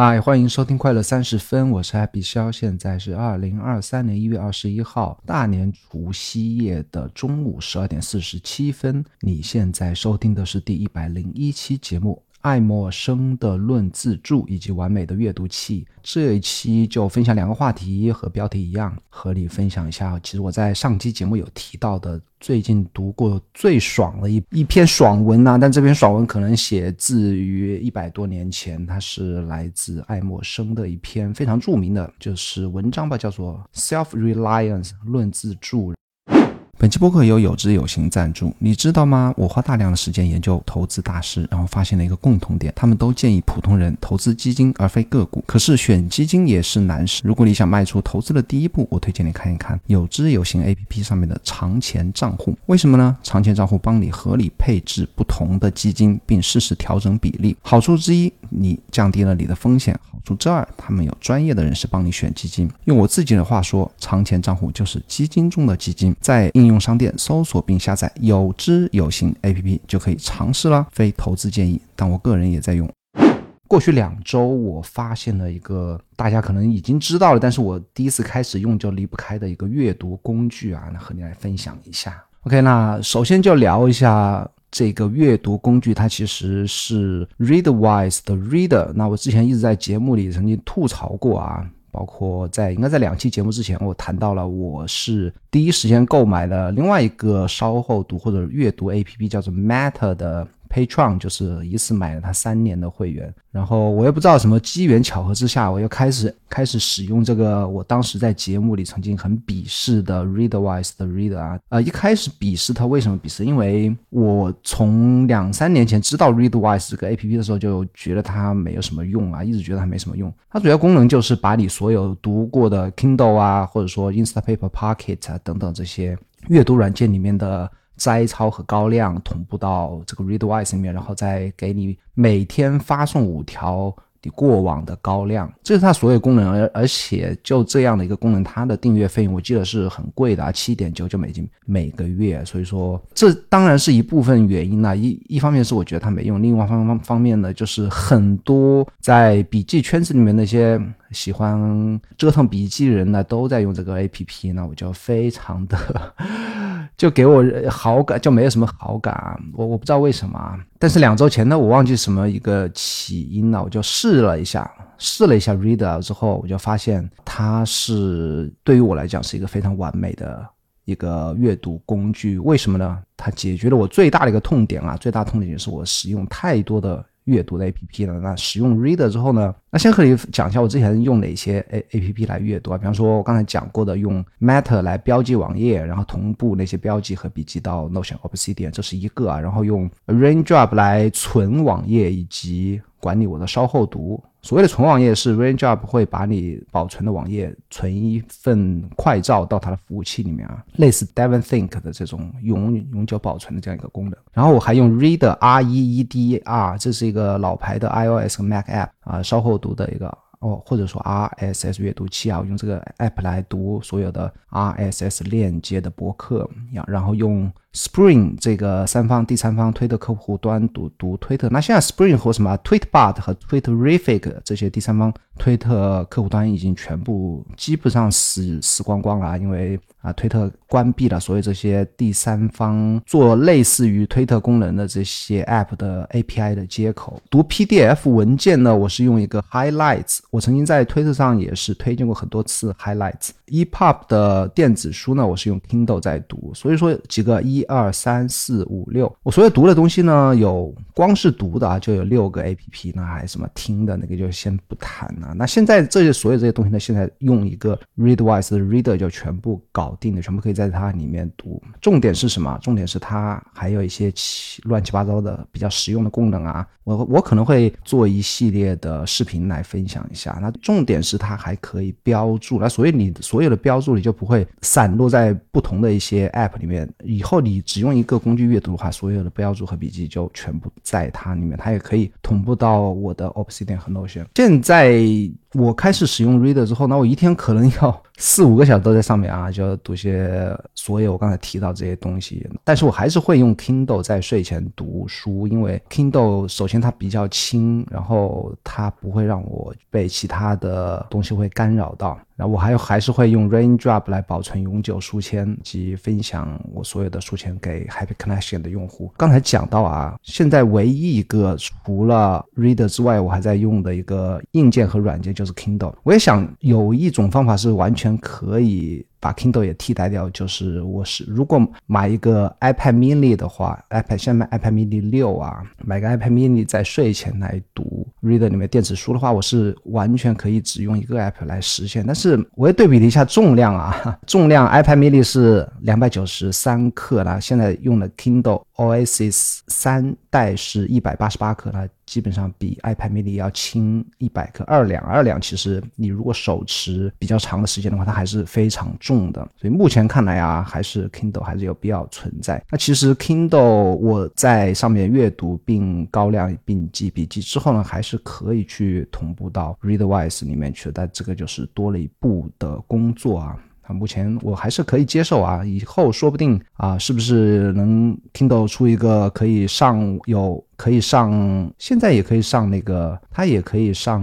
嗨，欢迎收听快乐三十分，我是 Happy 肖，现在是二零二三年一月二十一号大年除夕夜的中午十二点四十七分。你现在收听的是第一百零一期节目。爱默生的论自助以及完美的阅读器，这一期就分享两个话题，和标题一样，和你分享一下。其实我在上期节目有提到的，最近读过最爽的一一篇爽文呐，但这篇爽文可能写自于一百多年前，它是来自爱默生的一篇非常著名的，就是文章吧，叫做《Self Reliance 论自助》。本期播客由有知有行赞助，你知道吗？我花大量的时间研究投资大师，然后发现了一个共同点，他们都建议普通人投资基金而非个股。可是选基金也是难事。如果你想迈出投资的第一步，我推荐你看一看有知有行 APP 上面的长钱账户。为什么呢？长钱账户帮你合理配置不同的基金，并适时调整比例。好处之一，你降低了你的风险。好处之二，他们有专业的人士帮你选基金。用我自己的话说，长钱账户就是基金中的基金。在应应用商店搜索并下载有知有行 APP 就可以尝试了。非投资建议，但我个人也在用。过去两周，我发现了一个大家可能已经知道了，但是我第一次开始用就离不开的一个阅读工具啊，那和你来分享一下。OK，那首先就聊一下。这个阅读工具它其实是 Readwise 的 Reader。那我之前一直在节目里曾经吐槽过啊，包括在应该在两期节目之前，我谈到了我是第一时间购买了另外一个稍后读或者阅读 APP，叫做 Matter 的。Patron 就是一次买了他三年的会员，然后我也不知道什么机缘巧合之下，我又开始开始使用这个我当时在节目里曾经很鄙视的 Readwise 的 Reader 啊，呃，一开始鄙视它为什么鄙视？因为我从两三年前知道 Readwise 这个 APP 的时候，就觉得它没有什么用啊，一直觉得它没什么用。它主要功能就是把你所有读过的 Kindle 啊，或者说 Instapaper Pocket 啊等等这些阅读软件里面的。摘抄和高亮同步到这个 Readwise 里面，然后再给你每天发送五条你过往的高亮，这是它所有功能。而而且就这样的一个功能，它的订阅费用我记得是很贵的啊，七点九九美金每个月。所以说，这当然是一部分原因啦。一一方面是我觉得它没用，另外方方方面呢，就是很多在笔记圈子里面那些喜欢折腾笔记人呢，都在用这个 APP，那我就非常的。就给我好感，就没有什么好感，我我不知道为什么。但是两周前呢，我忘记什么一个起因了，我就试了一下，试了一下 Reader 之后，我就发现它是对于我来讲是一个非常完美的一个阅读工具。为什么呢？它解决了我最大的一个痛点啊，最大痛点就是我使用太多的。阅读的 A P P 了，那使用 Reader 之后呢？那先和你讲一下我之前用哪些 A A P P 来阅读啊？比方说，我刚才讲过的用 Matter 来标记网页，然后同步那些标记和笔记到 Notion Obsidian，这是一个啊。然后用 Raindrop 来存网页以及管理我的稍后读。所谓的存网页是 Raindrop 会把你保存的网页存一份快照到它的服务器里面啊，类似 Devon Think 的这种永永久保存的这样一个功能。然后我还用 Reader R E E D R，这是一个老牌的 iOS 和 Mac App 啊，稍后读的一个。哦，或者说 RSS 阅读器啊，我用这个 app 来读所有的 RSS 链接的博客，然后用 Spring 这个三方第三方推特客户端读读推特。那现在 Spring 和什么 Tweetbot 和 Twitterific 这些第三方推特客户端已经全部基本上死死光光了，因为啊，推特关闭了所以这些第三方做类似于推特功能的这些 app 的 API 的接口。读 PDF 文件呢，我是用一个 Highlights。我曾经在推特上也是推荐过很多次 highlights。EPUB 的电子书呢，我是用 Kindle 在读，所以说几个一二三四五六，我所有读的东西呢，有光是读的啊，就有六个 APP，那还什么听的那个就先不谈了。那现在这些所有这些东西呢，现在用一个 Readwise 的 Reader 就全部搞定了，全部可以在它里面读。重点是什么？重点是它还有一些乱七八糟的比较实用的功能啊。我我可能会做一系列的视频来分享一下。那重点是它还可以标注，那所以你所有的标注你就不会散落在不同的一些 App 里面。以后你你只用一个工具阅读的话，所有的标注和笔记就全部在它里面。它也可以同步到我的 Obsidian 和 Notion。现在我开始使用 Reader 之后，那我一天可能要 四五个小时都在上面啊，就要读些所有我刚才提到这些东西。但是我还是会用 Kindle 在睡前读书，因为 Kindle 首先它比较轻，然后它不会让我被其他的东西会干扰到。然后我还还是会用 Raindrop 来保存永久书签及分享我所有的书签给 Happy Connection 的用户。刚才讲到啊，现在唯一一个除了 Reader 之外，我还在用的一个硬件和软件就是 Kindle。我也想有一种方法是完全可以。把 Kindle 也替代掉，就是我是如果买一个 iPad Mini 的话，iPad 现在买 iPad Mini 六啊，买个 iPad Mini 在睡前来读 Reader 里面电子书的话，我是完全可以只用一个 App 来实现。但是我也对比了一下重量啊，重量 iPad Mini 是两百九十三克啦，现在用的 Kindle Oasis 三代是一百八十八克啦。基本上比 iPad mini 要轻一百克，二两二两。其实你如果手持比较长的时间的话，它还是非常重的。所以目前看来啊，还是 Kindle 还是有必要存在。那其实 Kindle 我在上面阅读并高亮并记笔记之后呢，还是可以去同步到 Readwise 里面去。但这个就是多了一步的工作啊。啊，目前我还是可以接受啊，以后说不定啊，是不是能 Kindle 出一个可以上有可以上，现在也可以上那个，它也可以上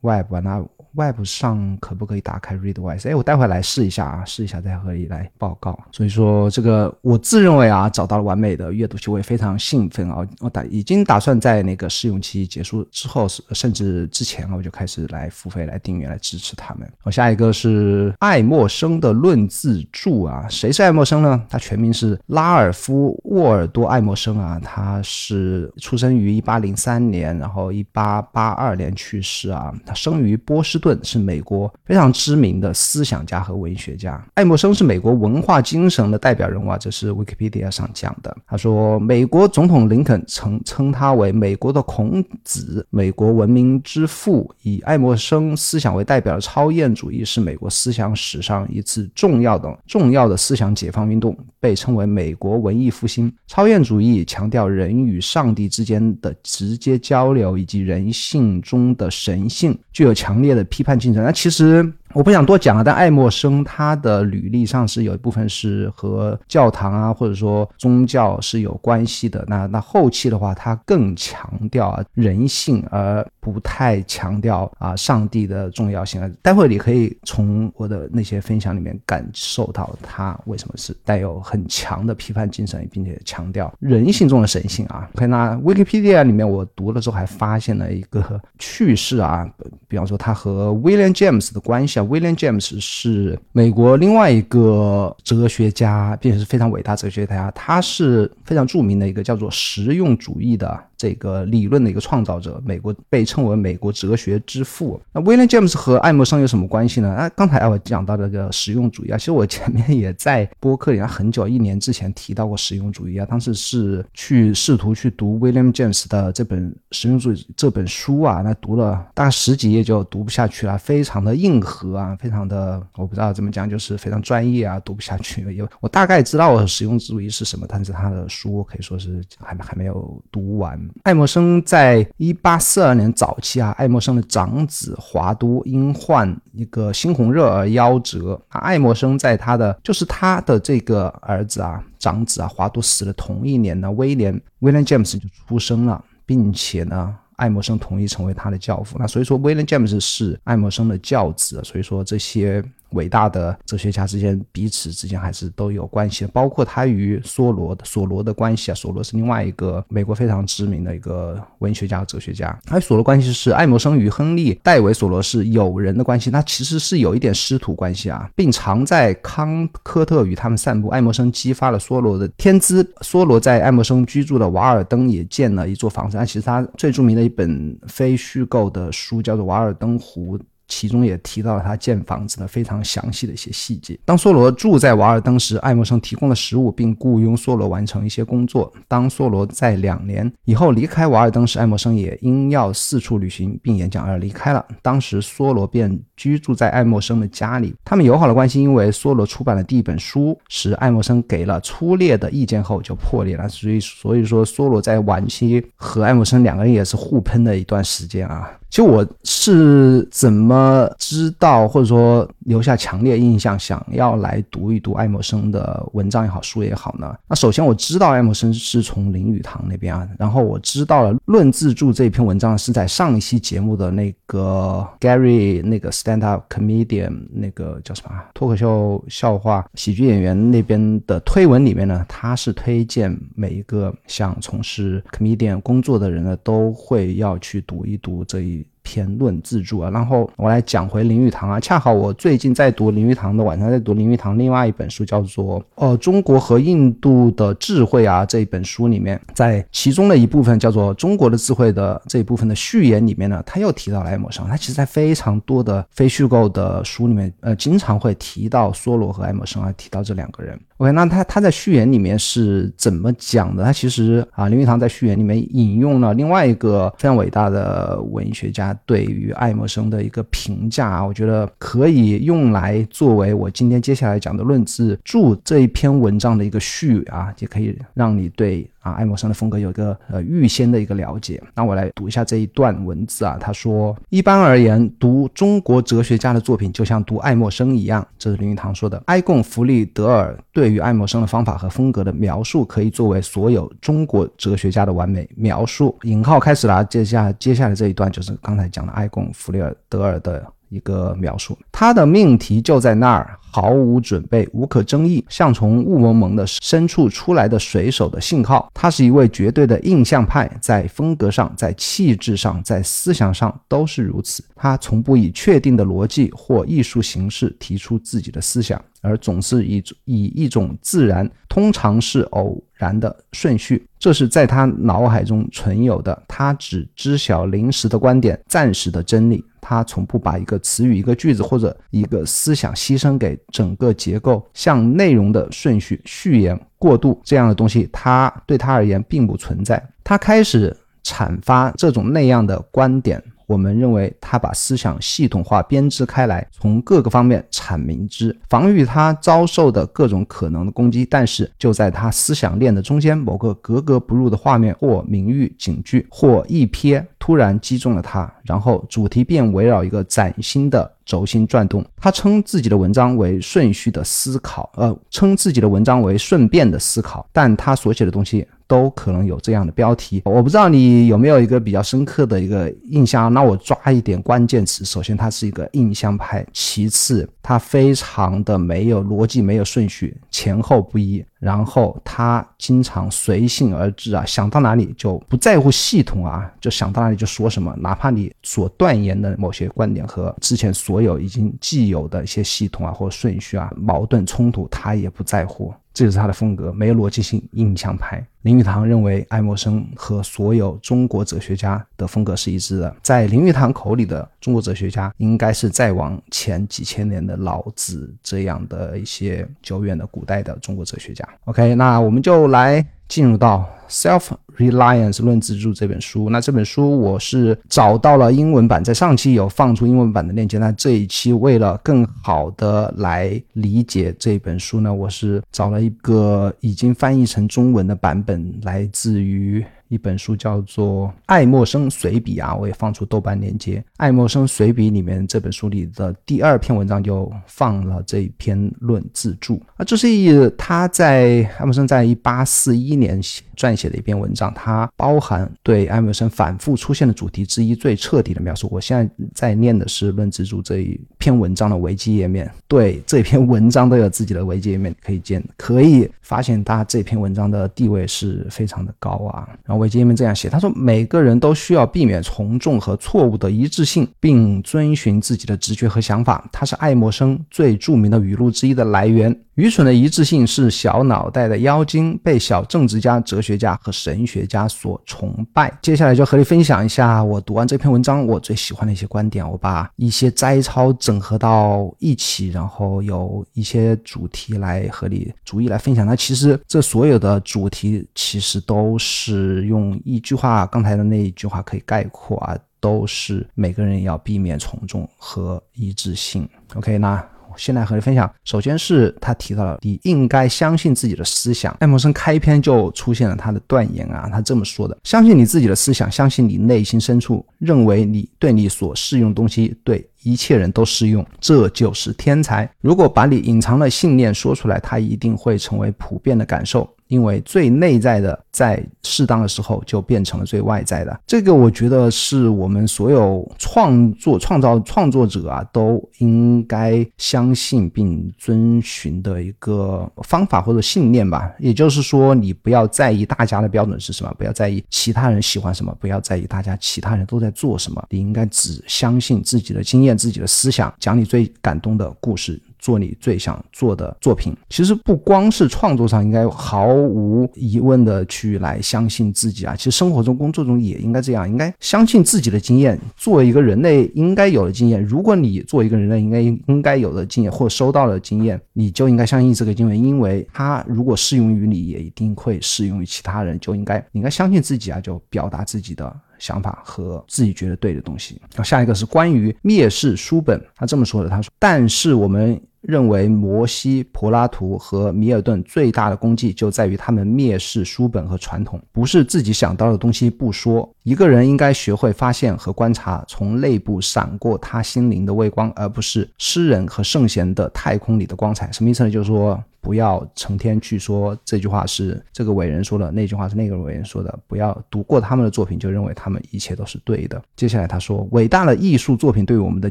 Web 那。Web 上可不可以打开 Readwise？哎，我待会来试一下啊，试一下再和你来报告。所以说这个我自认为啊，找到了完美的阅读器，我也非常兴奋啊。我打已经打算在那个试用期结束之后，甚至之前啊，我就开始来付费来订阅来支持他们。我下一个是爱默生的论自助啊，谁是爱默生呢？他全名是拉尔夫沃尔多爱默生啊，他是出生于一八零三年，然后一八八二年去世啊，他生于波士。顿是美国非常知名的思想家和文学家，爱默生是美国文化精神的代表人物啊，这是 Wikipedia 上讲的。他说，美国总统林肯曾称他为美国的孔子，美国文明之父。以爱默生思想为代表的超验主义是美国思想史上一次重要的重要的思想解放运动，被称为美国文艺复兴。超验主义强调人与上帝之间的直接交流以及人性中的神性，具有强烈的。批判精神，那其实。我不想多讲了，但爱默生他的履历上是有一部分是和教堂啊，或者说宗教是有关系的。那那后期的话，他更强调人性，而不太强调啊上帝的重要性。待会你可以从我的那些分享里面感受到他为什么是带有很强的批判精神，并且强调人性中的神性啊。可以那 Wikipedia 里面我读了之后还发现了一个趣事啊，比方说他和 William James 的关系啊。William James 是美国另外一个哲学家，并且是非常伟大哲学家。他是非常著名的一个叫做实用主义的。这个理论的一个创造者，美国被称为美国哲学之父。那 William James 和爱默生有什么关系呢？啊，刚才我讲到这个实用主义啊，其实我前面也在播客里很久一年之前提到过实用主义啊，当时是去试图去读 William James 的这本实用主义这本书啊，那读了大概十几页就读不下去了，非常的硬核啊，非常的我不知道怎么讲，就是非常专业啊，读不下去。因为我大概知道实用主义是什么，但是他的书可以说是还还没有读完。爱默生在一八四二年早期啊，爱默生的长子华都因患一个猩红热而夭折。啊，爱默生在他的就是他的这个儿子啊，长子啊，华都死的同一年呢，威廉 William James 就出生了，并且呢，爱默生同意成为他的教父。那所以说，William James 是爱默生的教子。所以说这些。伟大的哲学家之间彼此之间还是都有关系的，包括他与梭罗的梭罗的关系啊。梭罗是另外一个美国非常知名的一个文学家、哲学家。而梭罗关系是爱默生与亨利·戴维·梭罗是友人的关系，那其实是有一点师徒关系啊，并常在康科特与他们散步。爱默生激发了梭罗的天资，梭罗在爱默生居住的瓦尔登也建了一座房子。那其实他最著名的一本非虚构的书叫做《瓦尔登湖》。其中也提到了他建房子的非常详细的一些细节。当梭罗住在瓦尔登时，爱默生提供了食物，并雇佣梭罗完成一些工作。当梭罗在两年以后离开瓦尔登时，爱默生也因要四处旅行并演讲而离开了。当时梭罗便居住在爱默生的家里。他们友好的关系因为梭罗出版的第一本书时，爱默生给了粗劣的意见后就破裂了。所以，所以说梭罗在晚期和爱默生两个人也是互喷的一段时间啊。其实我是怎么？么知道或者说留下强烈印象，想要来读一读爱默生的文章也好，书也好呢？那首先我知道爱默生是从林语堂那边啊，然后我知道了《论自助》这篇文章是在上一期节目的那个 Gary 那个 stand up comedian 那个叫什么脱口秀笑话喜剧演员那边的推文里面呢，他是推荐每一个想从事 comedian 工作的人呢，都会要去读一读这一。篇论自助啊，然后我来讲回林语堂啊。恰好我最近在读林语堂的，晚上在读林语堂另外一本书，叫做《哦中国和印度的智慧》啊。这一本书里面，在其中的一部分叫做《中国的智慧》的这一部分的序言里面呢，他又提到了爱默生。他其实在非常多的非虚构的书里面，呃，经常会提到梭罗和爱默生啊，提到这两个人。OK，那他他在序言里面是怎么讲的？他其实啊，林语堂在序言里面引用了另外一个非常伟大的文学家。对于爱默生的一个评价啊，我觉得可以用来作为我今天接下来讲的论字注这一篇文章的一个序啊，也可以让你对。啊，爱默生的风格有一个呃预先的一个了解。那我来读一下这一段文字啊。他说：“一般而言，读中国哲学家的作品就像读爱默生一样。”这是林语堂说的。埃贡·弗里德尔对于爱默生的方法和风格的描述，可以作为所有中国哲学家的完美描述。引号开始了。接下接下来这一段就是刚才讲了埃贡·弗里德尔的。一个描述，他的命题就在那儿，毫无准备，无可争议，像从雾蒙蒙的深处出来的水手的信号。他是一位绝对的印象派，在风格上，在气质上，在思想上都是如此。他从不以确定的逻辑或艺术形式提出自己的思想，而总是以以一种自然，通常是偶然的顺序，这是在他脑海中存有的。他只知晓临时的观点，暂时的真理。他从不把一个词语、一个句子或者一个思想牺牲给整个结构，像内容的顺序、序言、过渡这样的东西，他对他而言并不存在。他开始阐发这种那样的观点。我们认为他把思想系统化编织开来，从各个方面阐明之，防御他遭受的各种可能的攻击。但是就在他思想链的中间，某个格格不入的画面或名誉警句或一瞥突然击中了他，然后主题便围绕一个崭新的轴心转动。他称自己的文章为顺序的思考，呃，称自己的文章为顺便的思考，但他所写的东西。都可能有这样的标题，我不知道你有没有一个比较深刻的一个印象。那我抓一点关键词，首先它是一个印象派，其次它非常的没有逻辑，没有顺序，前后不一。然后他经常随性而至啊，想到哪里就不在乎系统啊，就想到哪里就说什么，哪怕你所断言的某些观点和之前所有已经既有的一些系统啊或顺序啊矛盾冲突，他也不在乎。这就是他的风格，没有逻辑性，印象派。林语堂认为爱默生和所有中国哲学家的风格是一致的。在林语堂口里的中国哲学家，应该是再往前几千年的老子这样的一些久远的古代的中国哲学家。OK，那我们就来进入到《Self Reliance 论自助》这本书。那这本书我是找到了英文版，在上期有放出英文版的链接。那这一期为了更好的来理解这本书呢，我是找了一个已经翻译成中文的版本，来自于。一本书叫做《爱默生随笔》啊，我也放出豆瓣链接。《爱默生随笔》里面这本书里的第二篇文章就放了这一篇论自助啊，这是一他在爱默生在一八四一年撰写的一篇文章，它包含对爱默生反复出现的主题之一最彻底的描述。我现在在念的是论自助这一篇文章的维基页面，对这篇文章都有自己的维基页面可以见，可以发现他这篇文章的地位是非常的高啊，然后。维基页面这样写，他说：“每个人都需要避免从众和错误的一致性，并遵循自己的直觉和想法。他是爱默生最著名的语录之一的来源。”愚蠢的一致性是小脑袋的妖精，被小政治家、哲学家和神学家所崇拜。接下来就和你分享一下我读完这篇文章我最喜欢的一些观点。我把一些摘抄整合到一起，然后有一些主题来和你逐一来分享。那其实这所有的主题其实都是用一句话，刚才的那一句话可以概括啊，都是每个人要避免从众和一致性。OK，那。现在和你分享，首先是他提到了你应该相信自己的思想。爱默生开篇就出现了他的断言啊，他这么说的：相信你自己的思想，相信你内心深处认为你对你所适用东西对。一切人都适用，这就是天才。如果把你隐藏的信念说出来，它一定会成为普遍的感受。因为最内在的，在适当的时候就变成了最外在的。这个我觉得是我们所有创作、创造创作者啊，都应该相信并遵循的一个方法或者信念吧。也就是说，你不要在意大家的标准是什么，不要在意其他人喜欢什么，不要在意大家其他人都在做什么。你应该只相信自己的经验、自己的思想，讲你最感动的故事。做你最想做的作品，其实不光是创作上，应该毫无疑问的去来相信自己啊。其实生活中、工作中也应该这样，应该相信自己的经验，做一个人类应该有的经验。如果你做一个人类应该应该有的经验，或收到了经验，你就应该相信这个经验，因为它如果适用于你，也一定会适用于其他人。就应该应该相信自己啊，就表达自己的。想法和自己觉得对的东西。然后下一个是关于蔑视书本，他这么说的：他说，但是我们认为摩西、柏拉图和米尔顿最大的功绩就在于他们蔑视书本和传统，不是自己想到的东西不说。一个人应该学会发现和观察从内部闪过他心灵的微光，而不是诗人和圣贤的太空里的光彩。什么意思呢？就是说。不要成天去说这句话是这个伟人说的，那句话是那个伟人说的。不要读过他们的作品就认为他们一切都是对的。接下来他说，伟大的艺术作品对我们的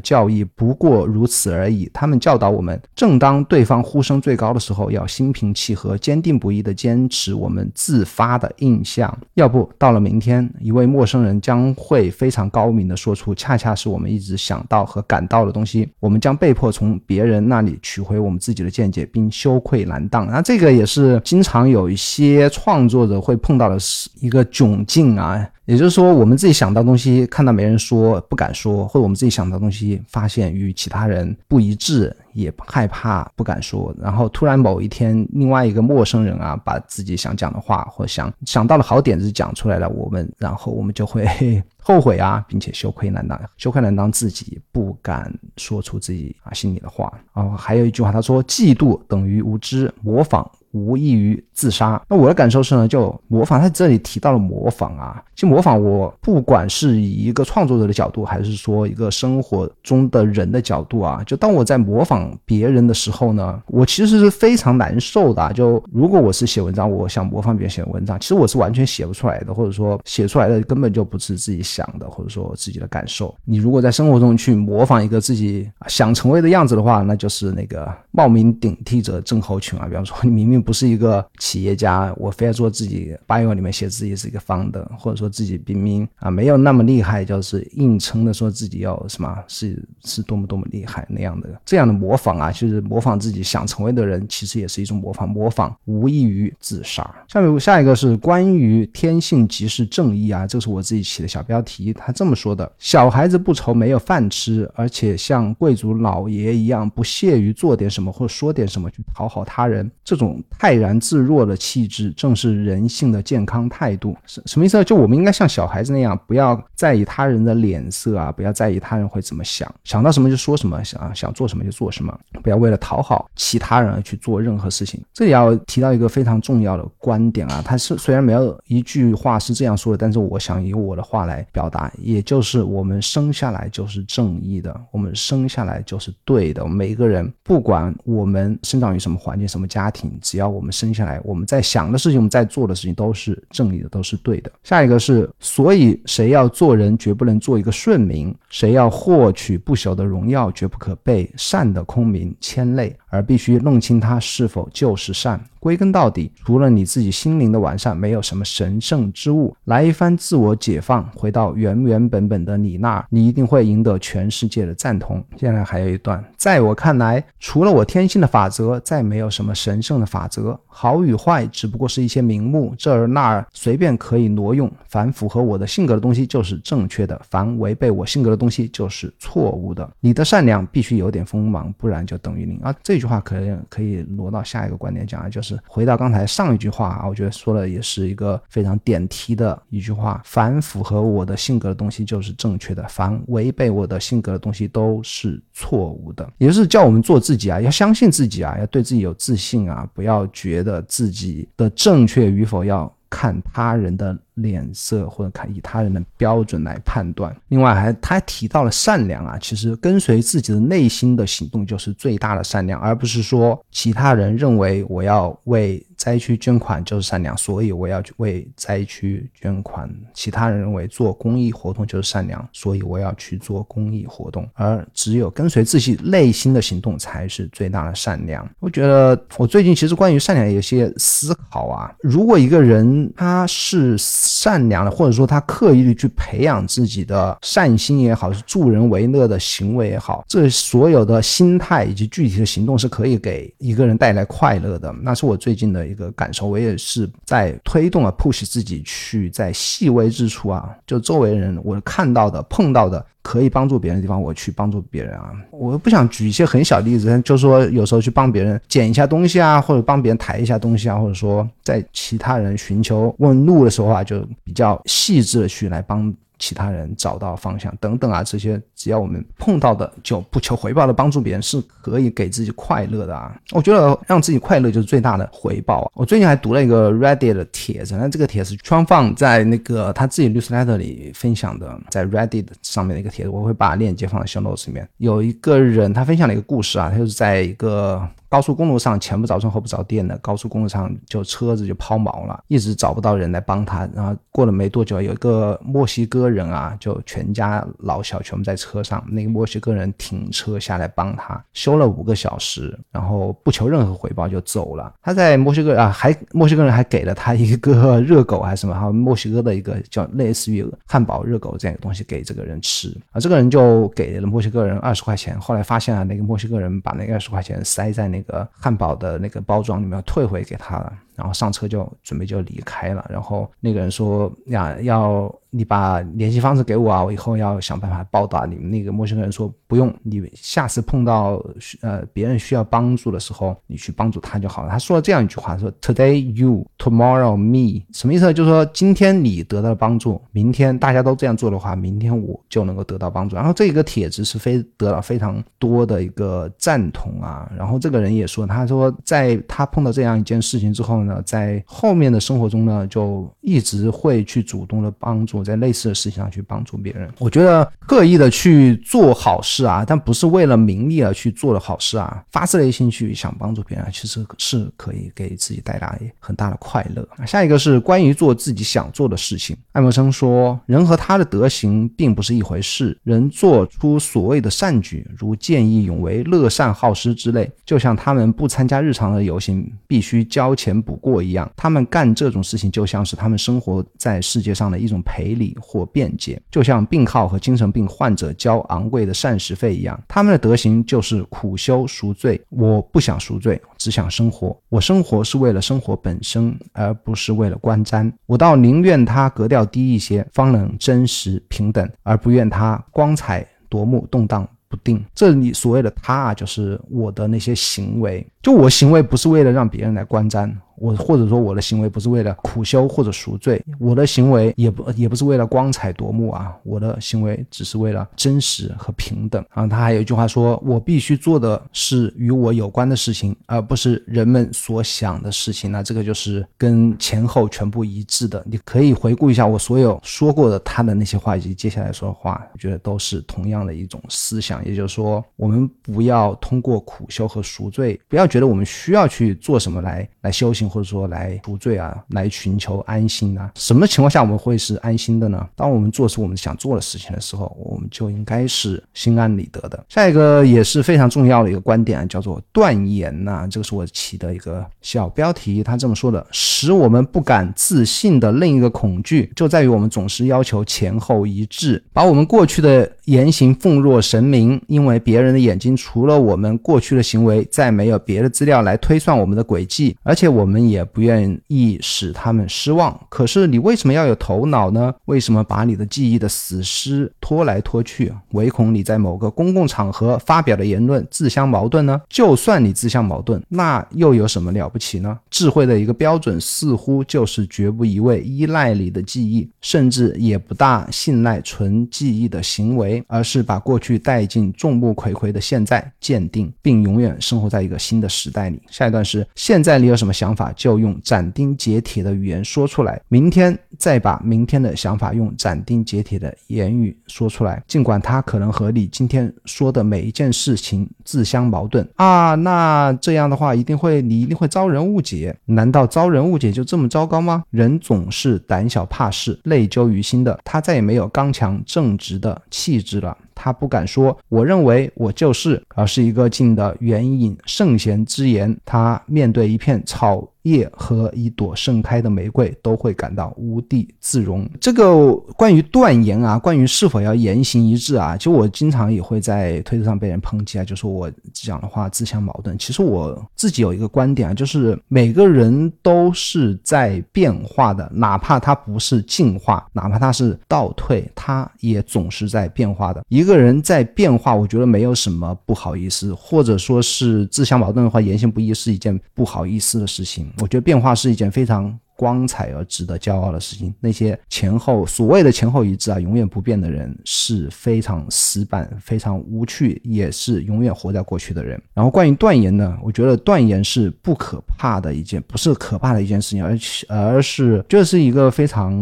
教义不过如此而已。他们教导我们，正当对方呼声最高的时候，要心平气和、坚定不移地坚持我们自发的印象。要不到了明天，一位陌生人将会非常高明地说出，恰恰是我们一直想到和感到的东西。我们将被迫从别人那里取回我们自己的见解，并羞愧。难当，那这个也是经常有一些创作者会碰到的是一个窘境啊。也就是说，我们自己想到东西，看到没人说，不敢说；或者我们自己想到东西，发现与其他人不一致，也害怕不敢说。然后突然某一天，另外一个陌生人啊，把自己想讲的话或想想到了好点子讲出来了，我们然后我们就会后悔啊，并且羞愧难当，羞愧难当，自己不敢说出自己啊心里的话啊。还有一句话，他说：“嫉妒等于无知，模仿。”无异于自杀。那我的感受是呢，就模仿，他这里提到了模仿啊，就模仿我，不管是以一个创作者的角度，还是说一个生活中的人的角度啊，就当我在模仿别人的时候呢，我其实是非常难受的。就如果我是写文章，我想模仿别人写文章，其实我是完全写不出来的，或者说写出来的根本就不是自己想的，或者说自己的感受。你如果在生活中去模仿一个自己想成为的样子的话，那就是那个冒名顶替者症候群啊。比方说，你明明不是一个企业家，我非要做自己 bio 里面写自己是一个方的，或者说自己明明啊没有那么厉害，就是硬撑的说自己要什么是是多么多么厉害那样的，这样的模仿啊，就是模仿自己想成为的人，其实也是一种模仿，模仿无异于自杀。下面下一个是关于天性即是正义啊，这是我自己起的小标题，他这么说的：小孩子不愁没有饭吃，而且像贵族老爷一样不屑于做点什么或说点什么去讨好他人，这种。泰然自若的气质，正是人性的健康态度。什什么意思呢？就我们应该像小孩子那样，不要在意他人的脸色啊，不要在意他人会怎么想，想到什么就说什么，想想做什么就做什么，不要为了讨好其他人而去做任何事情。这里要提到一个非常重要的观点啊，他是虽然没有一句话是这样说的，但是我想以我的话来表达，也就是我们生下来就是正义的，我们生下来就是对的。每一个人，不管我们生长于什么环境、什么家庭，只要要我们生下来，我们在想的事情，我们在做的事情都是正义的，都是对的。下一个是，所以谁要做人，绝不能做一个顺民；谁要获取不朽的荣耀，绝不可被善的空名牵累，而必须弄清他是否就是善。归根到底，除了你自己心灵的完善，没有什么神圣之物。来一番自我解放，回到原原本本的你那儿，你一定会赢得全世界的赞同。接下来还有一段，在我看来，除了我天性的法则，再没有什么神圣的法则。好与坏只不过是一些名目，这儿那儿随便可以挪用。凡符合我的性格的东西就是正确的，凡违背我性格的东西就是错误的。你的善良必须有点锋芒，不然就等于零。啊，这句话可以可以挪到下一个观点讲啊，就是回到刚才上一句话啊，我觉得说的也是一个非常点题的一句话：凡符合我的性格的东西就是正确的，凡违背我的性格的东西都是错误的。也就是叫我们做自己啊，要相信自己啊，要对自己有自信啊，不要觉得自己的正确与否要看他人的。脸色或者看以他人的标准来判断。另外还他提到了善良啊，其实跟随自己的内心的行动就是最大的善良，而不是说其他人认为我要为灾区捐款就是善良，所以我要去为灾区捐款；其他人认为做公益活动就是善良，所以我要去做公益活动。而只有跟随自己内心的行动才是最大的善良。我觉得我最近其实关于善良有些思考啊，如果一个人他是。善良的，或者说他刻意的去培养自己的善心也好，是助人为乐的行为也好，这所有的心态以及具体的行动是可以给一个人带来快乐的。那是我最近的一个感受，我也是在推动啊，push 自己去在细微之处啊，就周围人我看到的、碰到的。可以帮助别人的地方，我去帮助别人啊！我不想举一些很小的例子，就说有时候去帮别人捡一下东西啊，或者帮别人抬一下东西啊，或者说在其他人寻求问路的时候啊，就就比较细致的去来帮。其他人找到方向等等啊，这些只要我们碰到的就不求回报的帮助别人，是可以给自己快乐的啊。我觉得让自己快乐就是最大的回报啊。我最近还读了一个 Reddit 的帖子，那这个帖子川放在那个他自己 newsletter 里分享的，在 Reddit 上面的一个帖子，我会把链接放在 show notes 里面。有一个人他分享了一个故事啊，他就是在一个。高速公路上前不着村后不着店的，高速公路上就车子就抛锚了，一直找不到人来帮他。然后过了没多久，有一个墨西哥人啊，就全家老小全部在车上，那个墨西哥人停车下来帮他修了五个小时，然后不求任何回报就走了。他在墨西哥啊，还墨西哥人还给了他一个热狗还是什么，还有墨西哥的一个叫类似于汉堡热狗这样的东西给这个人吃啊。这个人就给了墨西哥人二十块钱，后来发现啊，那个墨西哥人把那个二十块钱塞在那。那个汉堡的那个包装里面退回给他了，然后上车就准备就离开了。然后那个人说：“呀，要你把联系方式给我啊，我以后要想办法报答你们。”那个陌生人说：“不用，你下次碰到呃别人需要帮助的时候，你去帮助他就好了。”他说了这样一句话：“说 Today you, tomorrow me。”什么意思？就是说今天你得到了帮助，明天大家都这样做的话，明天我就能够得到帮助。然后这个帖子是非得到非常多的一个赞同啊。然后这个人。也说，他说，在他碰到这样一件事情之后呢，在后面的生活中呢，就一直会去主动的帮助，在类似的事情上去帮助别人。我觉得刻意的去做好事啊，但不是为了名利而去做的好事啊，发自内心去想帮助别人，其实是可以给自己带来很大的快乐。下一个是关于做自己想做的事情。爱默生说，人和他的德行并不是一回事。人做出所谓的善举，如见义勇为、乐善好施之类，就像。他们不参加日常的游行，必须交钱补不过一样。他们干这种事情，就像是他们生活在世界上的一种赔礼或便捷，就像病号和精神病患者交昂贵的膳食费一样。他们的德行就是苦修赎罪。我不想赎罪，只想生活。我生活是为了生活本身，而不是为了观瞻。我倒宁愿他格调低一些，方能真实平等，而不愿他光彩夺目、动荡。不定，这里所谓的他啊，就是我的那些行为。就我行为不是为了让别人来观瞻。我或者说我的行为不是为了苦修或者赎罪，我的行为也不也不是为了光彩夺目啊，我的行为只是为了真实和平等啊。他还有一句话说，我必须做的是与我有关的事情，而不是人们所想的事情。那这个就是跟前后全部一致的。你可以回顾一下我所有说过的他的那些话以及接下来说的话，我觉得都是同样的一种思想。也就是说，我们不要通过苦修和赎罪，不要觉得我们需要去做什么来来修行。或者说来赎罪啊，来寻求安心啊？什么情况下我们会是安心的呢？当我们做出我们想做的事情的时候，我们就应该是心安理得的。下一个也是非常重要的一个观点，叫做断言呐。这个是我起的一个小标题，他这么说的：使我们不敢自信的另一个恐惧，就在于我们总是要求前后一致，把我们过去的言行奉若神明，因为别人的眼睛除了我们过去的行为，再没有别的资料来推算我们的轨迹，而且我们。也不愿意使他们失望。可是你为什么要有头脑呢？为什么把你的记忆的死尸拖来拖去，唯恐你在某个公共场合发表的言论自相矛盾呢？就算你自相矛盾，那又有什么了不起呢？智慧的一个标准似乎就是绝不一味依赖你的记忆，甚至也不大信赖纯记忆的行为，而是把过去带进众目睽睽的现在鉴定，并永远生活在一个新的时代里。下一段是：现在你有什么想法，就用斩钉截铁的语言说出来；明天再把明天的想法用斩钉截铁的言语说出来，尽管它可能和你今天说的每一件事情自相矛盾啊。那这样的话，一定会你一定会遭人误解。难道遭人误解就这么糟糕吗？人总是胆小怕事、内疚于心的，他再也没有刚强正直的气质了。他不敢说“我认为我就是”，而是一个劲的援引圣贤之言。他面对一片草。叶和一朵盛开的玫瑰都会感到无地自容。这个关于断言啊，关于是否要言行一致啊，就我经常也会在推特上被人抨击啊，就说我讲的话自相矛盾。其实我自己有一个观点啊，就是每个人都是在变化的，哪怕他不是进化，哪怕他是倒退，他也总是在变化的。一个人在变化，我觉得没有什么不好意思，或者说是自相矛盾的话，言行不一是一件不好意思的事情。我觉得变化是一件非常。光彩而值得骄傲的事情，那些前后所谓的前后一致啊，永远不变的人是非常死板、非常无趣，也是永远活在过去的人。然后关于断言呢，我觉得断言是不可怕的一件，不是可怕的一件事情，而且而是这是一个非常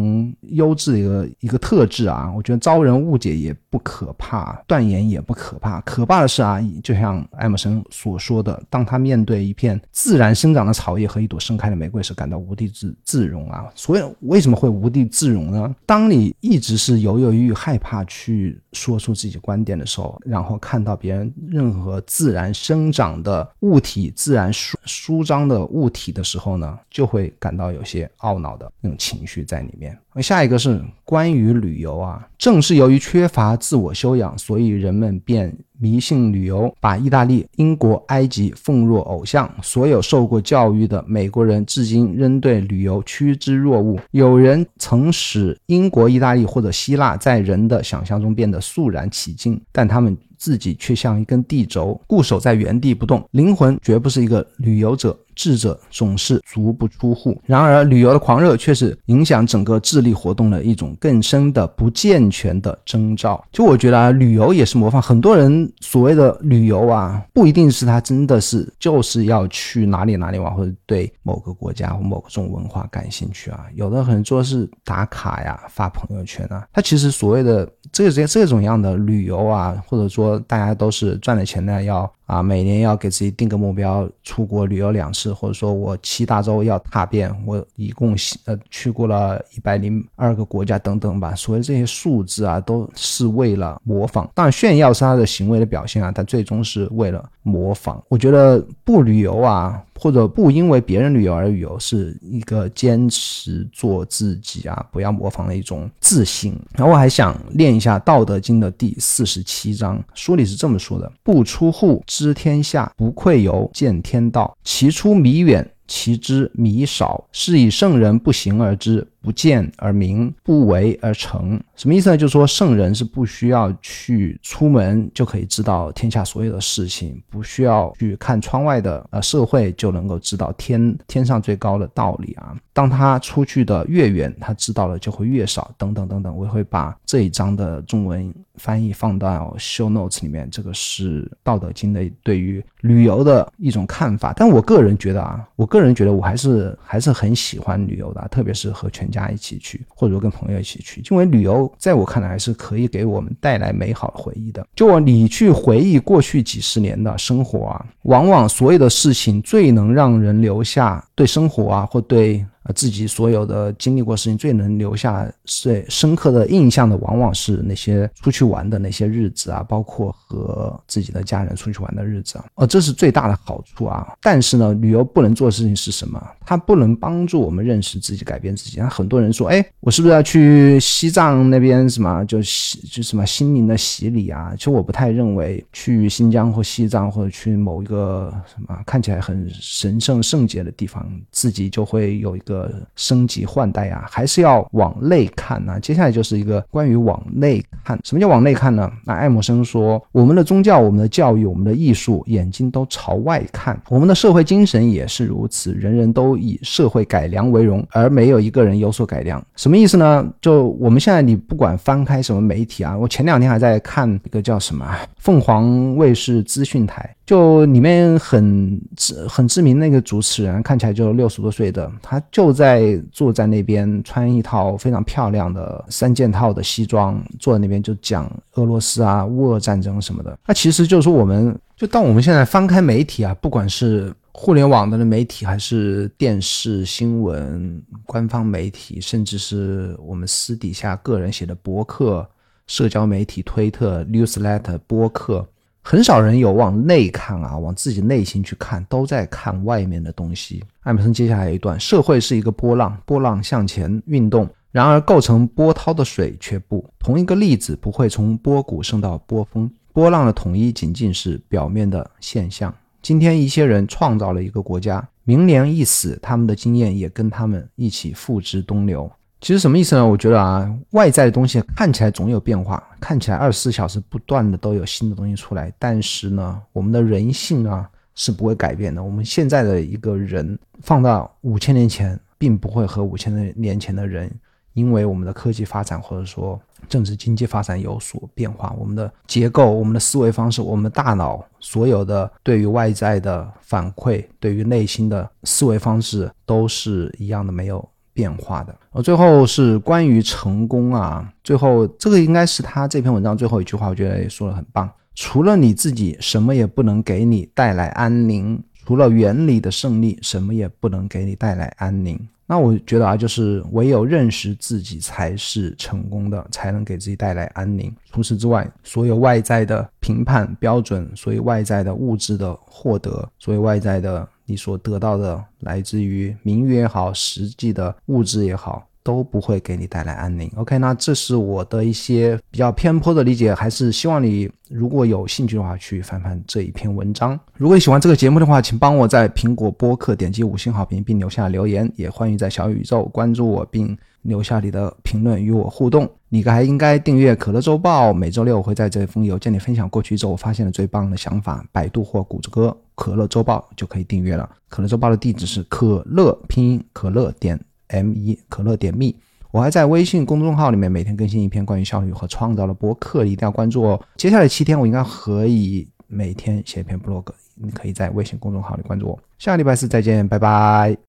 优质的一个一个特质啊。我觉得遭人误解也不可怕，断言也不可怕，可怕的是啊，就像艾默生所说的，当他面对一片自然生长的草叶和一朵盛开的玫瑰时，感到无地自。自容啊，所以为什么会无地自容呢？当你一直是犹犹豫豫、害怕去说出自己观点的时候，然后看到别人任何自然生长的物体、自然舒舒张的物体的时候呢，就会感到有些懊恼的那种情绪在里面。下一个是关于旅游啊，正是由于缺乏自我修养，所以人们便迷信旅游，把意大利、英国、埃及奉若偶像。所有受过教育的美国人至今仍对旅游趋之若鹜。有人曾使英国、意大利或者希腊在人的想象中变得肃然起敬，但他们自己却像一根地轴，固守在原地不动。灵魂绝不是一个旅游者。智者总是足不出户，然而旅游的狂热却是影响整个智力活动的一种更深的不健全的征兆。就我觉得啊，旅游也是模仿。很多人所谓的旅游啊，不一定是他真的是就是要去哪里哪里玩，或者对某个国家或某种文化感兴趣啊。有的很多是打卡呀，发朋友圈啊。他其实所谓的这这这种样的旅游啊，或者说大家都是赚了钱呢要。啊，每年要给自己定个目标，出国旅游两次，或者说我七大洲要踏遍，我一共呃去过了一百零二个国家等等吧。所以这些数字啊，都是为了模仿，当然炫耀是他的行为的表现啊，但最终是为了模仿。我觉得不旅游啊。或者不因为别人旅游而旅游，是一个坚持做自己啊，不要模仿的一种自信。然后我还想练一下《道德经》的第四十七章，书里是这么说的：“不出户知天下，不愧游见天道。其出弥远，其知弥少。是以圣人不行而知。”不见而明，不为而成，什么意思呢？就是说圣人是不需要去出门就可以知道天下所有的事情，不需要去看窗外的呃社会就能够知道天天上最高的道理啊。当他出去的越远，他知道的就会越少，等等等等。我会把这一章的中文翻译放到 show notes 里面。这个是《道德经》的对于旅游的一种看法。但我个人觉得啊，我个人觉得我还是还是很喜欢旅游的，特别是和全。家一起去，或者说跟朋友一起去，因为旅游在我看来还是可以给我们带来美好回忆的。就你去回忆过去几十年的生活啊，往往所有的事情最能让人留下对生活啊或对。自己所有的经历过事情最能留下最深刻的印象的，往往是那些出去玩的那些日子啊，包括和自己的家人出去玩的日子啊。哦，这是最大的好处啊。但是呢，旅游不能做的事情是什么？它不能帮助我们认识自己、改变自己。那很多人说，哎，我是不是要去西藏那边什么，就洗就什么心灵的洗礼啊？其实我不太认为去新疆或西藏或者去某一个什么看起来很神圣圣洁的地方，自己就会有一个呃升级换代啊，还是要往内看啊。接下来就是一个关于往内看，什么叫往内看呢？那爱默生说，我们的宗教、我们的教育、我们的艺术，眼睛都朝外看，我们的社会精神也是如此，人人都以社会改良为荣，而没有一个人有所改良。什么意思呢？就我们现在你不管翻开什么媒体啊，我前两天还在看一个叫什么凤凰卫视资讯台。就里面很知很知名那个主持人，看起来就六十多岁的，他就在坐在那边，穿一套非常漂亮的三件套的西装，坐在那边就讲俄罗斯啊、乌俄战争什么的。那其实就是说，我们就当我们现在翻开媒体啊，不管是互联网的媒体，还是电视新闻、官方媒体，甚至是我们私底下个人写的博客、社交媒体、推特、newsletter、播客。很少人有往内看啊，往自己内心去看，都在看外面的东西。艾默生接下来一段：社会是一个波浪，波浪向前运动，然而构成波涛的水却不。同一个粒子不会从波谷升到波峰，波浪的统一仅仅是表面的现象。今天一些人创造了一个国家，明年一死，他们的经验也跟他们一起付之东流。其实什么意思呢？我觉得啊，外在的东西看起来总有变化，看起来二十四小时不断的都有新的东西出来，但是呢，我们的人性啊是不会改变的。我们现在的一个人放到五千年前，并不会和五千年前的人，因为我们的科技发展或者说政治经济发展有所变化，我们的结构、我们的思维方式、我们的大脑所有的对于外在的反馈、对于内心的思维方式都是一样的，没有。变化的，呃最后是关于成功啊，最后这个应该是他这篇文章最后一句话，我觉得也说的很棒。除了你自己，什么也不能给你带来安宁；除了原理的胜利，什么也不能给你带来安宁。那我觉得啊，就是唯有认识自己才是成功的，才能给自己带来安宁。除此之外，所有外在的评判标准，所以外在的物质的获得，所以外在的。你所得到的来自于名誉也好，实际的物质也好，都不会给你带来安宁。OK，那这是我的一些比较偏颇的理解，还是希望你如果有兴趣的话，去翻翻这一篇文章。如果你喜欢这个节目的话，请帮我在苹果播客点击五星好评并留下留言，也欢迎在小宇宙关注我并留下你的评论与我互动。你还应该订阅可乐周报，每周六我会在这封邮件里分享过去一周我发现的最棒的想法。百度或谷歌可乐周报就可以订阅了。可乐周报的地址是可乐拼音可乐点 m 一可乐点 me。我还在微信公众号里面每天更新一篇关于效率和创造的博客，一定要关注哦。接下来七天我应该可以每天写一篇 blog，你可以在微信公众号里关注我。下个礼拜四再见，拜拜。